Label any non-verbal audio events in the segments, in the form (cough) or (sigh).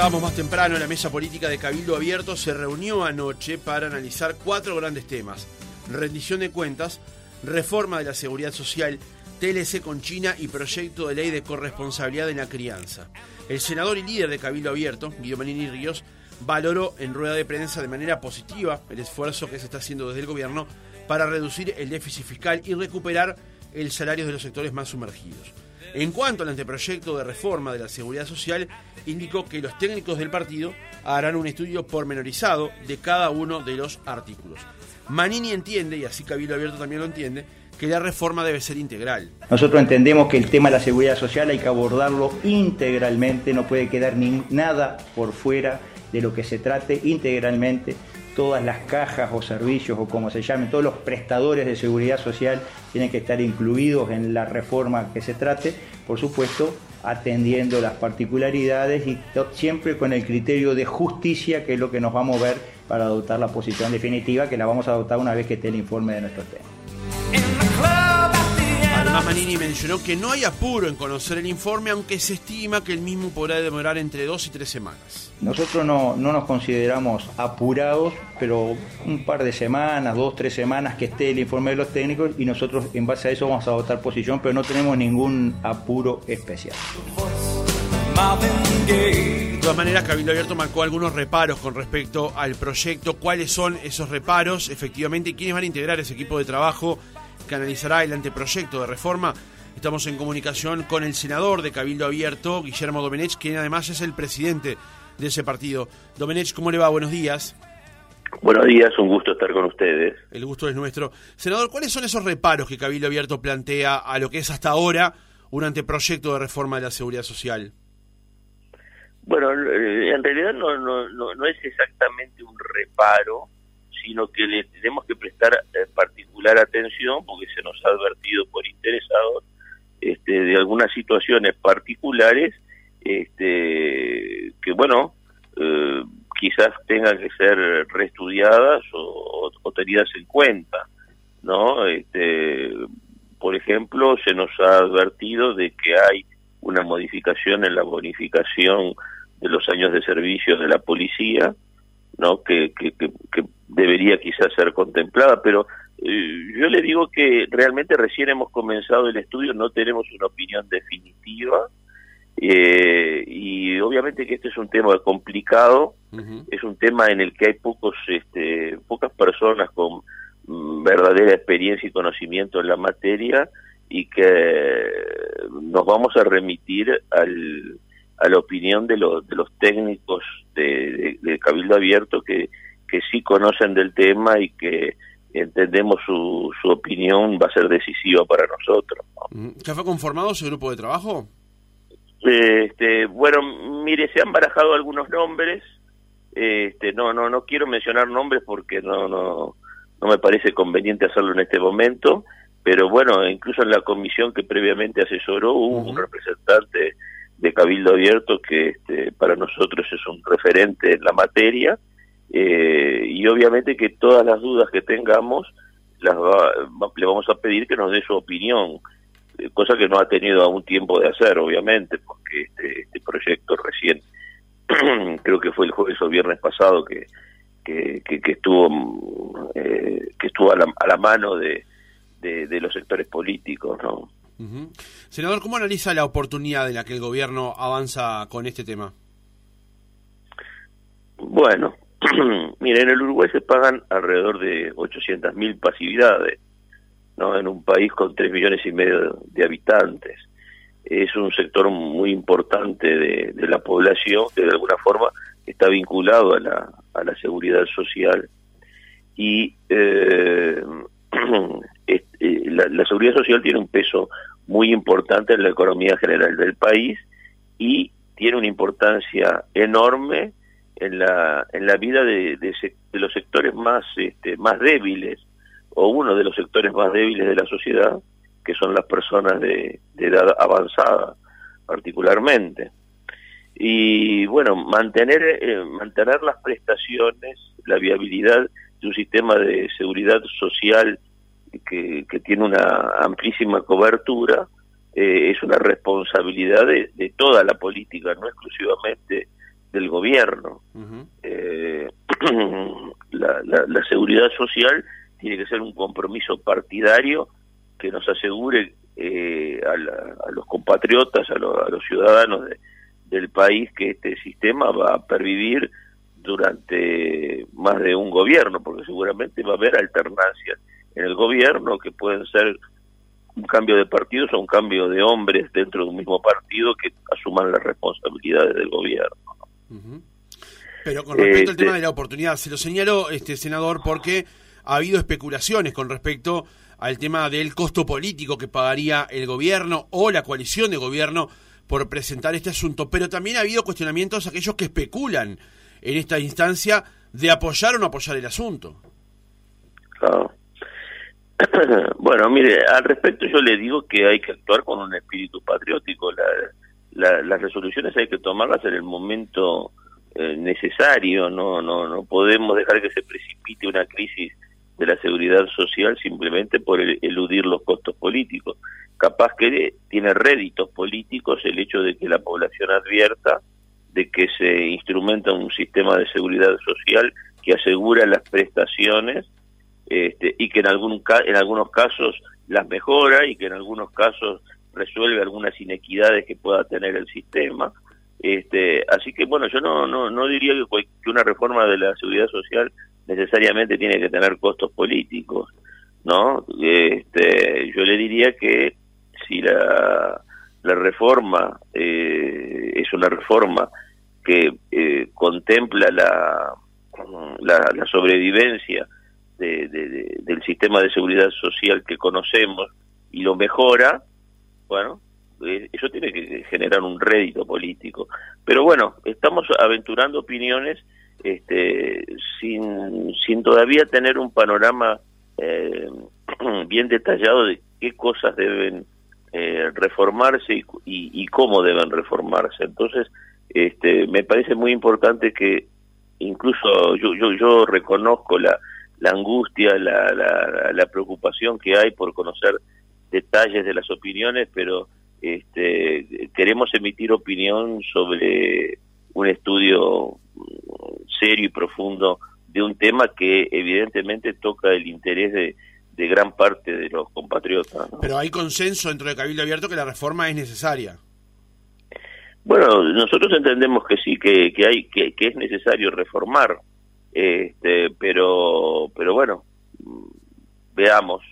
comentábamos más temprano, la mesa política de Cabildo Abierto se reunió anoche para analizar cuatro grandes temas. Rendición de cuentas, reforma de la seguridad social, TLC con China y proyecto de ley de corresponsabilidad en la crianza. El senador y líder de Cabildo Abierto, Guido Manini Ríos, valoró en rueda de prensa de manera positiva el esfuerzo que se está haciendo desde el gobierno para reducir el déficit fiscal y recuperar el salario de los sectores más sumergidos. En cuanto al anteproyecto de reforma de la seguridad social, indicó que los técnicos del partido harán un estudio pormenorizado de cada uno de los artículos. Manini entiende, y así Cabildo Abierto también lo entiende, que la reforma debe ser integral. Nosotros entendemos que el tema de la seguridad social hay que abordarlo integralmente, no puede quedar ni nada por fuera de lo que se trate integralmente todas las cajas o servicios o como se llamen, todos los prestadores de seguridad social tienen que estar incluidos en la reforma que se trate, por supuesto atendiendo las particularidades y siempre con el criterio de justicia que es lo que nos va a mover para adoptar la posición definitiva que la vamos a adoptar una vez que esté el informe de nuestro tema. Además, Manini mencionó que no hay apuro en conocer el informe, aunque se estima que el mismo podrá demorar entre dos y tres semanas. Nosotros no, no nos consideramos apurados, pero un par de semanas, dos, tres semanas que esté el informe de los técnicos y nosotros en base a eso vamos a votar posición, pero no tenemos ningún apuro especial. De todas maneras, Cabildo Abierto marcó algunos reparos con respecto al proyecto. ¿Cuáles son esos reparos? Efectivamente, ¿quiénes van a integrar ese equipo de trabajo que analizará el anteproyecto de reforma? Estamos en comunicación con el senador de Cabildo Abierto, Guillermo Domenech, quien además es el presidente de ese partido. Domenech, ¿cómo le va? Buenos días. Buenos días, un gusto estar con ustedes. El gusto es nuestro. Senador, ¿cuáles son esos reparos que Cabildo Abierto plantea a lo que es hasta ahora un anteproyecto de reforma de la seguridad social? Bueno, en realidad no, no, no, es exactamente un reparo, sino que le tenemos que prestar particular atención porque se nos ha advertido por interesados este, de algunas situaciones particulares este, que, bueno, eh, quizás tengan que ser reestudiadas o, o, tenidas en cuenta, ¿no? Este, por ejemplo, se nos ha advertido de que hay una modificación en la bonificación de los años de servicio de la policía, ¿no? Que, que, debería quizás ser contemplada, pero yo le digo que realmente recién hemos comenzado el estudio, no tenemos una opinión definitiva, eh, y obviamente que este es un tema complicado, es un tema en el que hay pocos, este, pocas personas con mm, verdadera experiencia y conocimiento en la materia y que nos vamos a remitir al, a la opinión de, los de los técnicos de, Cabildo Abierto que, que sí conocen del tema y que entendemos su, su opinión va a ser decisiva para nosotros. ¿Ya fue conformado ese grupo de trabajo? Este, bueno, mire, se han barajado algunos nombres. Este, no, no, no quiero mencionar nombres porque no, no, no me parece conveniente hacerlo en este momento. Pero bueno, incluso en la comisión que previamente asesoró hubo un representante de Cabildo Abierto que este, para nosotros es un referente en la materia eh, y obviamente que todas las dudas que tengamos las le vamos a pedir que nos dé su opinión eh, cosa que no ha tenido aún tiempo de hacer obviamente porque este, este proyecto recién (clears throat) creo que fue el jueves o viernes pasado que que, que, estuvo eh, que estuvo a la, a la mano de, de, de los sectores políticos no Senador, ¿cómo analiza la oportunidad en la que el gobierno avanza con este tema? Bueno, (clears throat) miren, en el Uruguay se pagan alrededor de 800.000 mil pasividades, ¿no? En un país con 3 millones y medio de habitantes. Es un sector muy importante de, la población que de alguna forma está vinculado a la, a la seguridad social. Y eh, (clears throat) eh, la, la, seguridad social tiene un peso muy importante en la economía general del país y tiene una importancia enorme en la en la vida de, de, los sectores más este, más débiles o uno de los sectores más débiles de la sociedad que son las personas de, edad avanzada particularmente. Y bueno mantener eh, mantener las prestaciones la viabilidad de un sistema de seguridad social que, tiene una amplísima cobertura, eh, es una responsabilidad de, toda la política, no exclusivamente del gobierno. Eh, (clears throat) la, seguridad social tiene que ser un compromiso partidario que nos asegure eh, a, los compatriotas, a, los ciudadanos del país que este sistema va a pervivir durante más de un gobierno, porque seguramente va a haber alternancias en el gobierno que pueden ser un cambio de partidos o un cambio de hombres dentro de un mismo partido que asuman las responsabilidades del gobierno. Pero con respecto al tema este de la oportunidad, se lo señalo, este senador, porque ha habido especulaciones con respecto al tema del costo político que pagaría el gobierno o la coalición de gobierno por presentar este asunto, pero también ha habido cuestionamientos a aquellos que especulan en esta instancia de apoyar o no apoyar el asunto. Claro. (clears throat) bueno, mire, al respecto yo le digo que hay que actuar con un espíritu patriótico. Las resoluciones hay que tomarlas en el momento eh, necesario, no, no, no podemos dejar que se precipite una crisis de la seguridad social simplemente por eludir los costos políticos. Capaz que tiene réditos políticos el hecho de que la población advierta de que se instrumenta un sistema de seguridad social que asegura las prestaciones este, y que en, algún, en algunos casos las mejora y que en algunos casos resuelve algunas inequidades que pueda tener el sistema. Este, así que bueno, yo no, no, no diría que, que una reforma de la seguridad social necesariamente tiene que tener costos políticos, ¿no? Este, yo le diría que si la, la reforma eh, es una reforma que eh, contempla la, la, sobrevivencia del sistema de seguridad social que conocemos y lo mejora, bueno, eh, eso tiene que generar un rédito político. Pero bueno, estamos aventurando opiniones este, sin, sin todavía tener un panorama eh, (clears throat) bien detallado de qué cosas deben eh, reformarse y, cómo deben reformarse. Entonces, este, me parece muy importante que incluso yo, yo, yo reconozco la, la angustia, la, la, la preocupación que hay por conocer detalles de las opiniones, pero este, queremos emitir opinión sobre un estudio serio y profundo de un tema que evidentemente toca el interés de, de gran parte de los compatriotas. Pero hay consenso dentro de Cabildo Abierto que la reforma es necesaria. Bueno, nosotros entendemos que sí, que, que hay que, que es necesario reformar, este, pero pero bueno, veamos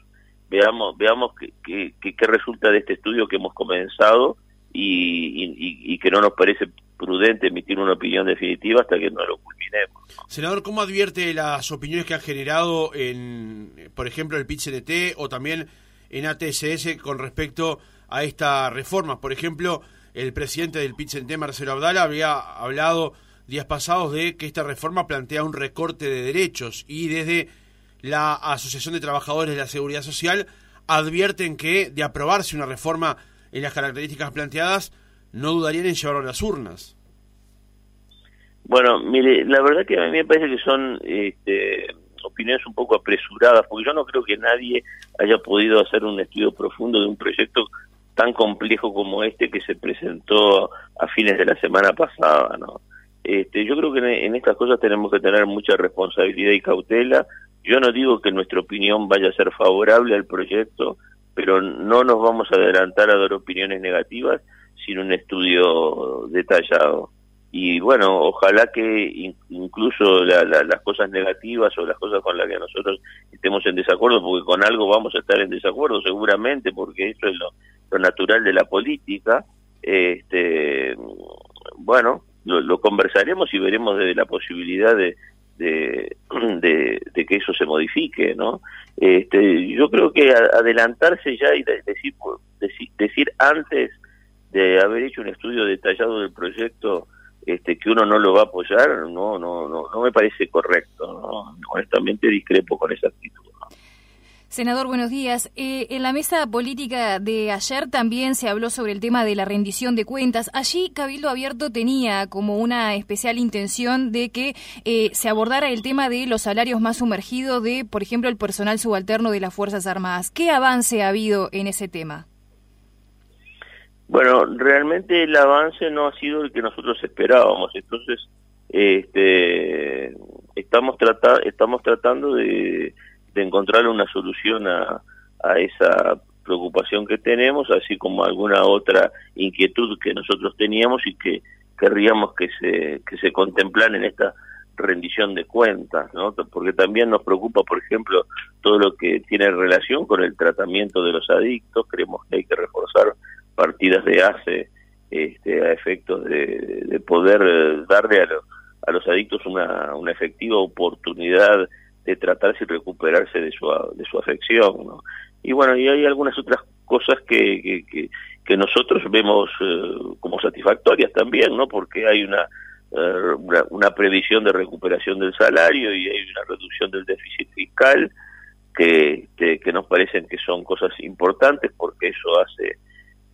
veamos veamos qué que, resulta de este estudio que hemos comenzado y, y, que no nos parece prudente emitir una opinión definitiva hasta que no lo culminemos. Senador, ¿cómo advierte las opiniones que ha generado en, por ejemplo, el PIT-CNT o también en ATSS con respecto a esta reforma? Por ejemplo, el presidente del PIT-CNT, Marcelo Abdala, había hablado días pasados de que esta reforma plantea un recorte de derechos y desde la Asociación de Trabajadores de la Seguridad Social advierten que de aprobarse una reforma en las características planteadas, no dudarían en llevarlo a las urnas. Bueno, mire, la verdad que a mí me parece que son este, opiniones un poco apresuradas, porque yo no creo que nadie haya podido hacer un estudio profundo de un proyecto tan complejo como este que se presentó a fines de la semana pasada, ¿no? Este, yo creo que en estas cosas tenemos que tener mucha responsabilidad y cautela. Yo no digo que nuestra opinión vaya a ser favorable al proyecto, pero no nos vamos a adelantar a dar opiniones negativas sin un estudio detallado. Y bueno, ojalá que incluso las cosas negativas o las cosas con las que nosotros estemos en desacuerdo, porque con algo vamos a estar en desacuerdo seguramente, porque eso es lo, natural de la política, este, bueno, lo, conversaremos y veremos de la posibilidad de, de, de, que eso se modifique, ¿no? Este, yo creo que adelantarse ya y decir, decir, decir antes de haber hecho un estudio detallado del proyecto este, que uno no lo va a apoyar, no, no, no, no me parece correcto. ¿no? Honestamente discrepo con esa actitud. Senador, buenos días. Eh, en la mesa política de ayer también se habló sobre el tema de la rendición de cuentas. Allí Cabildo Abierto tenía como una especial intención de que eh, se abordara el tema de los salarios más sumergidos de, por ejemplo, el personal subalterno de las Fuerzas Armadas. ¿Qué avance ha habido en ese tema? Bueno, realmente el avance no ha sido el que nosotros esperábamos, entonces este, estamos, trata, estamos tratando de, de encontrar una solución a, a esa preocupación que tenemos, así como alguna otra inquietud que nosotros teníamos y que querríamos que se, que se contemplan en esta rendición de cuentas, ¿no? Porque también nos preocupa, por ejemplo, todo lo que tiene relación con el tratamiento de los adictos. Creemos que hay que reforzar partidas de ACE este, a efectos de, poder eh, darle a, a los adictos una, una efectiva oportunidad de tratarse y recuperarse de su, de su afección, ¿no? Y bueno, y hay algunas otras cosas que, que, que, nosotros vemos eh, como satisfactorias también, ¿no? Porque hay una, eh, una, una, previsión de recuperación del salario y hay una reducción del déficit fiscal que, que, nos parecen que son cosas importantes porque eso hace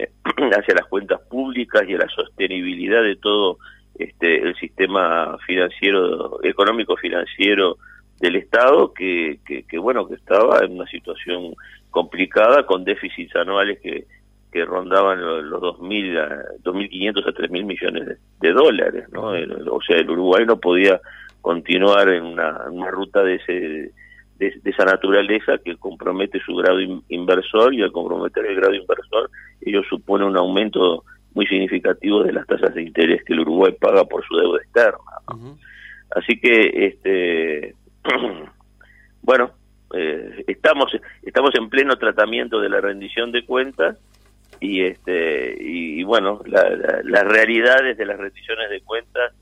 eh, (clears throat) hacia las cuentas públicas y a la sostenibilidad de todo este el sistema financiero económico financiero del Estado que, que, bueno que estaba en una situación complicada con déficits anuales que, que rondaban los 2.000 2.500 a 3.000 millones de, dólares no o sea el Uruguay no podía continuar en una, una ruta de ese de, esa naturaleza que compromete su grado inversor y al comprometer el grado inversor ello supone un aumento muy significativo de las tasas de interés que el Uruguay paga por su deuda externa así que este (coughs) bueno, eh, estamos estamos en pleno tratamiento de la rendición de cuentas y este y, bueno las realidades de las rendiciones de cuentas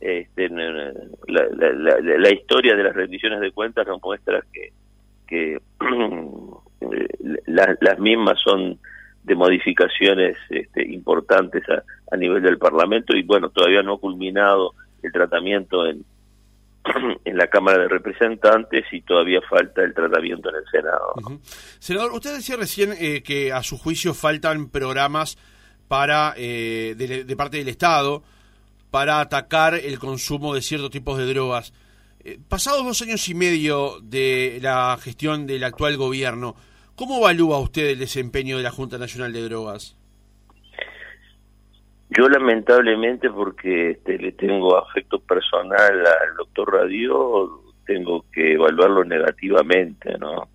este, la, historia de las rendiciones de cuentas nos muestra que que (coughs) las mismas son de modificaciones este, importantes a, a nivel del Parlamento y bueno todavía no ha culminado el tratamiento en (clears throat) en la Cámara de Representantes y todavía falta el tratamiento en el Senado. Senador, usted decía recién eh, que a su juicio faltan programas para eh, de, parte del Estado para atacar el consumo de ciertos tipos de drogas. Eh, pasados dos años y medio de la gestión del actual gobierno, ¿cómo evalúa usted el desempeño de la Junta Nacional de Drogas? Yo lamentablemente, porque este, le tengo afecto personal al doctor Radio, tengo que evaluarlo negativamente, ¿no?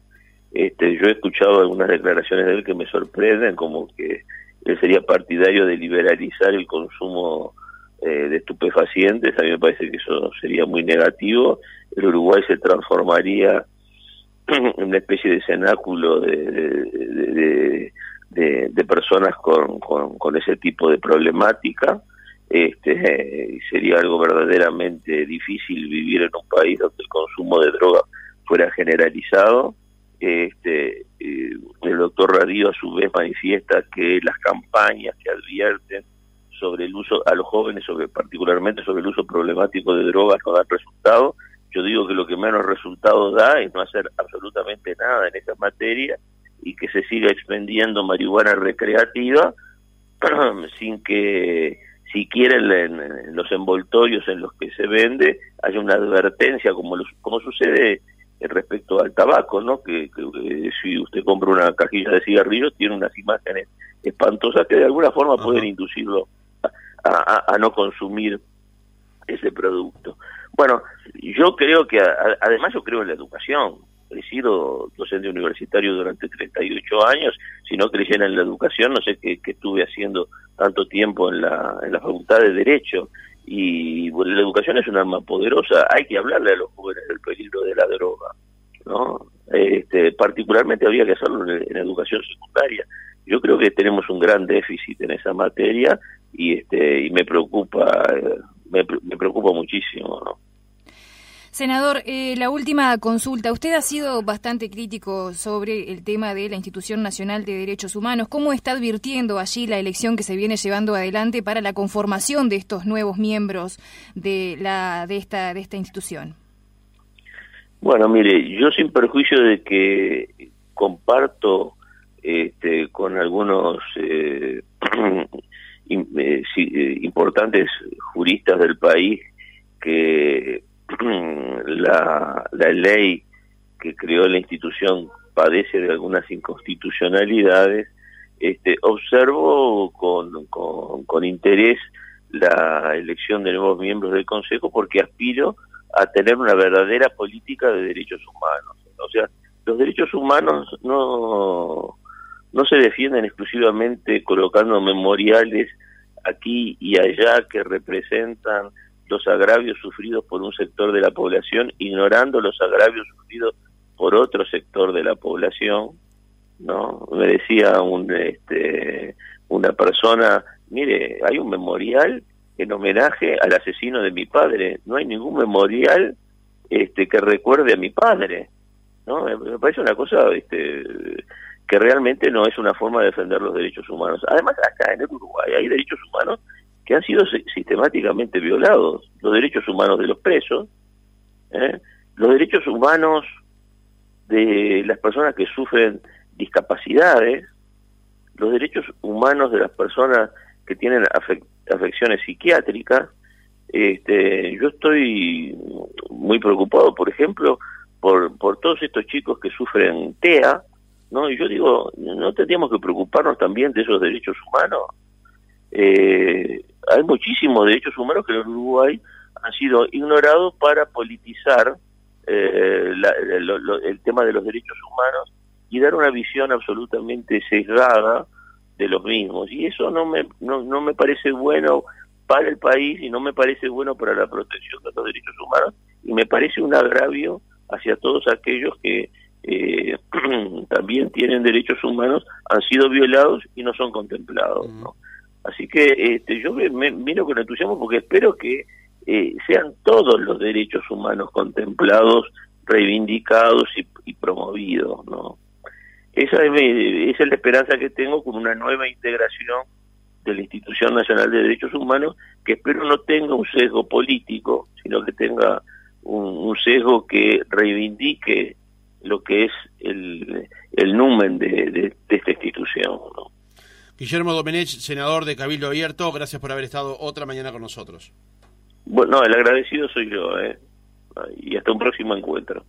Este, yo he escuchado algunas declaraciones de él que me sorprenden, como que él sería partidario de liberalizar el consumo eh, de estupefacientes. A mí me parece que eso sería muy negativo. El Uruguay se transformaría (clears throat) en una especie de cenáculo de de, personas con, con, ese tipo de problemática. Este, sería algo verdaderamente difícil vivir en un país donde el consumo de droga fuera generalizado. Este, eh, el doctor Radio a su vez manifiesta que las campañas que advierten sobre el uso a los jóvenes, sobre particularmente sobre el uso problemático de drogas, no dan resultado. Yo digo que lo que menos resultado da es no hacer absolutamente nada en esa materia y que se siga expendiendo marihuana recreativa (clears throat) sin que siquiera en, los envoltorios en los que se vende haya una advertencia como como sucede respecto al tabaco, ¿no? Que, si usted compra una cajilla de cigarrillos tiene unas imágenes espantosas que de alguna forma pueden inducirlo a, no consumir ese producto. Bueno, yo creo que además yo creo en la educación sido docente universitario durante 38 años, si no creyera en la educación, no sé qué, estuve haciendo tanto tiempo en la, en la Facultad de Derecho. Y la educación es una arma poderosa, hay que hablarle a los jóvenes del peligro de la droga, ¿no? Este, particularmente habría que hacerlo en, educación secundaria. Yo creo que tenemos un gran déficit en esa materia y este y me preocupa eh, me, me preocupa muchísimo, ¿no? Senador, eh, la última consulta. Usted ha sido bastante crítico sobre el tema de la Institución Nacional de Derechos Humanos. ¿Cómo está advirtiendo allí la elección que se viene llevando adelante para la conformación de estos nuevos miembros de, la, de, esta, de esta institución? Bueno, mire, yo sin perjuicio de que comparto este, con algunos eh, (clears throat) eh, importantes juristas del país que (clears throat) la, la ley que creó la institución padece de algunas inconstitucionalidades, este, observo con, con, interés la elección de nuevos miembros del Consejo porque aspiro a tener una verdadera política de derechos humanos. O sea, los derechos humanos no, no se defienden exclusivamente colocando memoriales aquí y allá que representan los agravios sufridos por un sector de la población, ignorando los agravios sufridos por otro sector de la población, ¿no? Me decía un, este, una persona, mire, hay un memorial en homenaje al asesino de mi padre, no hay ningún memorial este, que recuerde a mi padre, ¿no? Me, parece una cosa este, que realmente no es una forma de defender los derechos humanos. Además, acá en el Uruguay hay derechos humanos que han sido sistemáticamente violados, los derechos humanos de los presos, ¿eh? los derechos humanos de las personas que sufren discapacidades, los derechos humanos de las personas que tienen afecciones psiquiátricas. Este, yo estoy muy preocupado, por ejemplo, por, por todos estos chicos que sufren TEA, ¿no? Y yo digo, ¿no tendríamos que preocuparnos también de esos derechos humanos? Eh, hay muchísimos derechos humanos que en Uruguay han sido ignorados para politizar eh, el tema de los derechos humanos y dar una visión absolutamente sesgada de los mismos. Y eso no me, no, no me parece bueno para el país y no me parece bueno para la protección de los derechos humanos y me parece un agravio hacia todos aquellos que eh, (clears throat) también tienen derechos humanos, han sido violados y no son contemplados. ¿no? Así que este, yo me, miro con entusiasmo porque espero que eh, sean todos los derechos humanos contemplados, reivindicados y, promovidos, ¿no? Esa es, esa es la esperanza que tengo con una nueva integración de la Institución Nacional de Derechos Humanos, que espero no tenga un sesgo político, sino que tenga un, sesgo que reivindique lo que es el, el numen de, de esta institución. ¿no? Guillermo Domenech, senador de Cabildo Abierto, gracias por haber estado otra mañana con nosotros. Bueno, el agradecido soy yo, ¿eh? Y hasta un próximo encuentro.